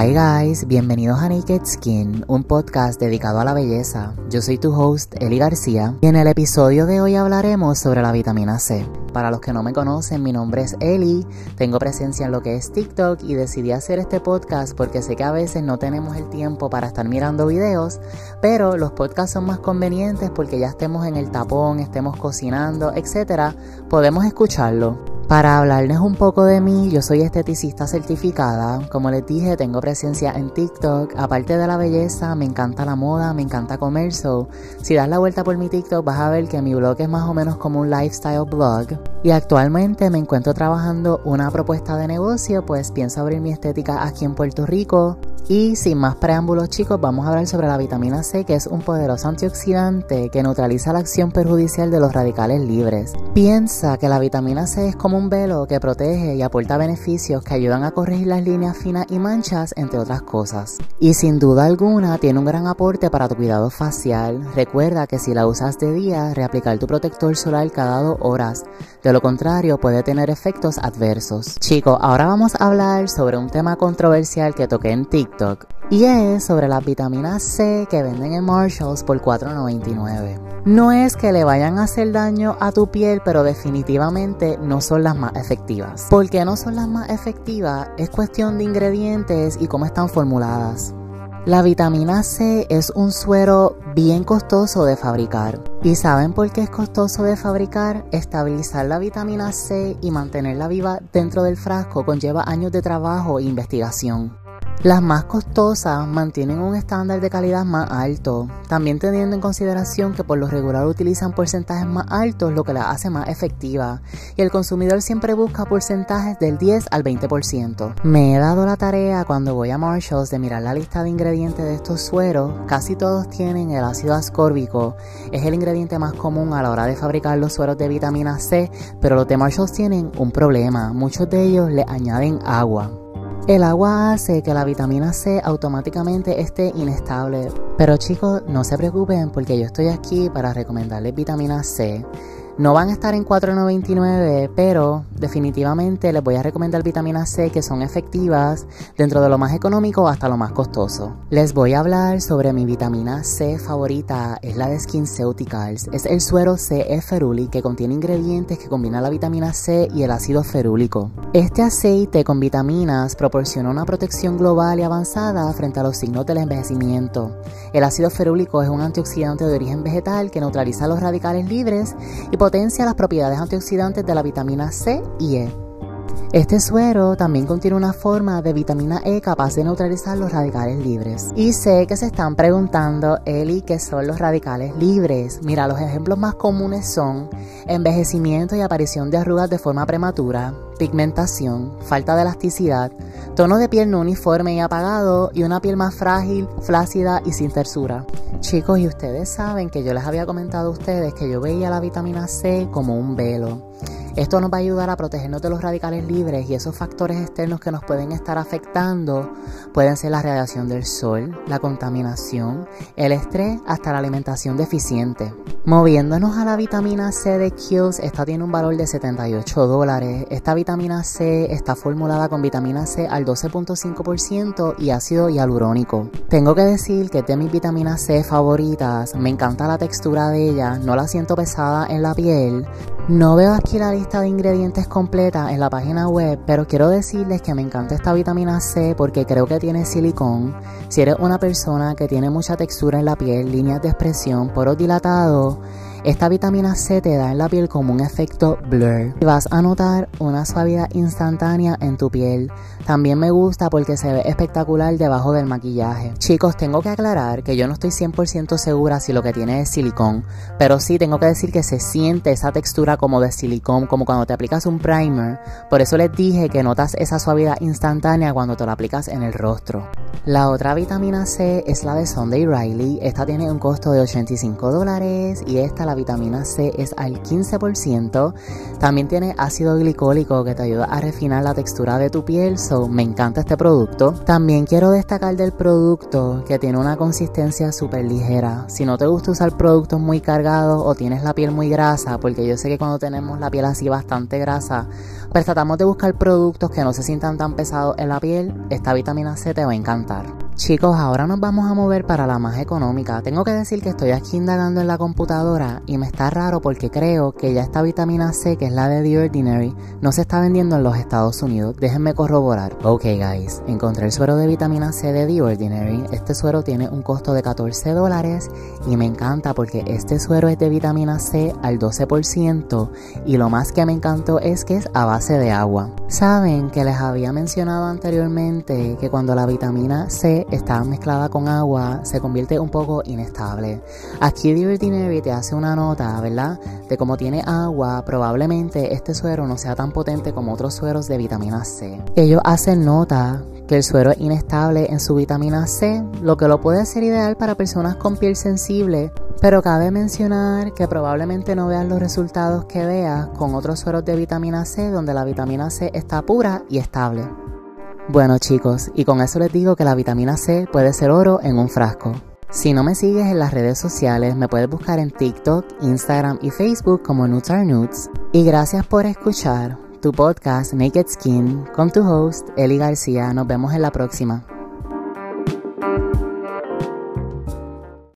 Hi guys, bienvenidos a Naked Skin, un podcast dedicado a la belleza. Yo soy tu host, Eli García, y en el episodio de hoy hablaremos sobre la vitamina C. Para los que no me conocen, mi nombre es Eli, tengo presencia en lo que es TikTok y decidí hacer este podcast porque sé que a veces no tenemos el tiempo para estar mirando videos, pero los podcasts son más convenientes porque ya estemos en el tapón, estemos cocinando, etc. Podemos escucharlo. Para hablarles un poco de mí, yo soy esteticista certificada. Como les dije, tengo presencia en TikTok. Aparte de la belleza, me encanta la moda, me encanta comer. So, si das la vuelta por mi TikTok, vas a ver que mi blog es más o menos como un lifestyle blog. Y actualmente me encuentro trabajando una propuesta de negocio, pues pienso abrir mi estética aquí en Puerto Rico. Y sin más preámbulos, chicos, vamos a hablar sobre la vitamina C, que es un poderoso antioxidante que neutraliza la acción perjudicial de los radicales libres. Piensa que la vitamina C es como un velo que protege y aporta beneficios que ayudan a corregir las líneas finas y manchas, entre otras cosas. Y sin duda alguna tiene un gran aporte para tu cuidado facial. Recuerda que si la usas de día, reaplicar tu protector solar cada dos horas. De lo contrario, puede tener efectos adversos. Chicos, ahora vamos a hablar sobre un tema controversial que toqué en TikTok. Y es sobre las vitaminas C que venden en Marshalls por $4.99. No es que le vayan a hacer daño a tu piel, pero definitivamente no son las más efectivas. ¿Por qué no son las más efectivas? Es cuestión de ingredientes y cómo están formuladas. La vitamina C es un suero bien costoso de fabricar. ¿Y saben por qué es costoso de fabricar? Estabilizar la vitamina C y mantenerla viva dentro del frasco conlleva años de trabajo e investigación. Las más costosas mantienen un estándar de calidad más alto, también teniendo en consideración que por lo regular utilizan porcentajes más altos, lo que la hace más efectiva, y el consumidor siempre busca porcentajes del 10 al 20%. Me he dado la tarea cuando voy a Marshalls de mirar la lista de ingredientes de estos sueros, casi todos tienen el ácido ascórbico, es el ingrediente más común a la hora de fabricar los sueros de vitamina C, pero los de Marshalls tienen un problema, muchos de ellos le añaden agua. El agua hace que la vitamina C automáticamente esté inestable. Pero chicos, no se preocupen porque yo estoy aquí para recomendarles vitamina C. No van a estar en 4.99, pero definitivamente les voy a recomendar vitaminas C que son efectivas dentro de lo más económico hasta lo más costoso. Les voy a hablar sobre mi vitamina C favorita, es la de SkinCeuticals. Es el suero CE Feruli que contiene ingredientes que combinan la vitamina C y el ácido ferúlico. Este aceite con vitaminas proporciona una protección global y avanzada frente a los signos del envejecimiento. El ácido ferúlico es un antioxidante de origen vegetal que neutraliza los radicales libres y potencia las propiedades antioxidantes de la vitamina C y E. Este suero también contiene una forma de vitamina E capaz de neutralizar los radicales libres. Y sé que se están preguntando, Eli, ¿qué son los radicales libres? Mira, los ejemplos más comunes son envejecimiento y aparición de arrugas de forma prematura, pigmentación, falta de elasticidad, tono de piel no uniforme y apagado y una piel más frágil, flácida y sin tersura. Chicos, y ustedes saben que yo les había comentado a ustedes que yo veía la vitamina C como un velo. Esto nos va a ayudar a protegernos de los radicales libres y esos factores externos que nos pueden estar afectando pueden ser la radiación del sol, la contaminación, el estrés, hasta la alimentación deficiente. Moviéndonos a la vitamina C de Kills, esta tiene un valor de 78 dólares. Esta vitamina C está formulada con vitamina C al 12.5% y ácido hialurónico. Tengo que decir que es de mis vitaminas C favoritas, me encanta la textura de ella, no la siento pesada en la piel. No veo aquí de ingredientes completa en la página web, pero quiero decirles que me encanta esta vitamina C porque creo que tiene silicón. Si eres una persona que tiene mucha textura en la piel, líneas de expresión, poros dilatados, esta vitamina C te da en la piel como un efecto blur. Y vas a notar una suavidad instantánea en tu piel. También me gusta porque se ve espectacular debajo del maquillaje. Chicos, tengo que aclarar que yo no estoy 100% segura si lo que tiene es silicón, pero sí tengo que decir que se siente esa textura como de silicón, como cuando te aplicas un primer. Por eso les dije que notas esa suavidad instantánea cuando te lo aplicas en el rostro. La otra vitamina C es la de Sunday Riley. Esta tiene un costo de 85 dólares y esta la vitamina C es al 15%. También tiene ácido glicólico que te ayuda a refinar la textura de tu piel, so me encanta este producto. También quiero destacar del producto que tiene una consistencia súper ligera. Si no te gusta usar productos muy cargados o tienes la piel muy grasa, porque yo sé que cuando tenemos la piel así bastante grasa, pues tratamos de buscar productos que no se sientan tan pesados en la piel, esta vitamina C te va a encantar. Chicos, ahora nos vamos a mover para la más económica. Tengo que decir que estoy aquí indagando en la computadora y me está raro porque creo que ya esta vitamina C, que es la de The Ordinary, no se está vendiendo en los Estados Unidos. Déjenme corroborar. Ok, guys, encontré el suero de vitamina C de The Ordinary. Este suero tiene un costo de 14 dólares y me encanta porque este suero es de vitamina C al 12% y lo más que me encantó es que es a base de agua. Saben que les había mencionado anteriormente que cuando la vitamina C está mezclada con agua, se convierte un poco inestable. Aquí The te hace una nota, ¿verdad? De cómo tiene agua, probablemente este suero no sea tan potente como otros sueros de vitamina C. Ellos hacen nota que el suero es inestable en su vitamina C, lo que lo puede ser ideal para personas con piel sensible, pero cabe mencionar que probablemente no veas los resultados que veas con otros sueros de vitamina C donde la vitamina C está pura y estable. Bueno chicos, y con eso les digo que la vitamina C puede ser oro en un frasco. Si no me sigues en las redes sociales, me puedes buscar en TikTok, Instagram y Facebook como Nuts Are. Y gracias por escuchar tu podcast Naked Skin con tu host Eli García. Nos vemos en la próxima.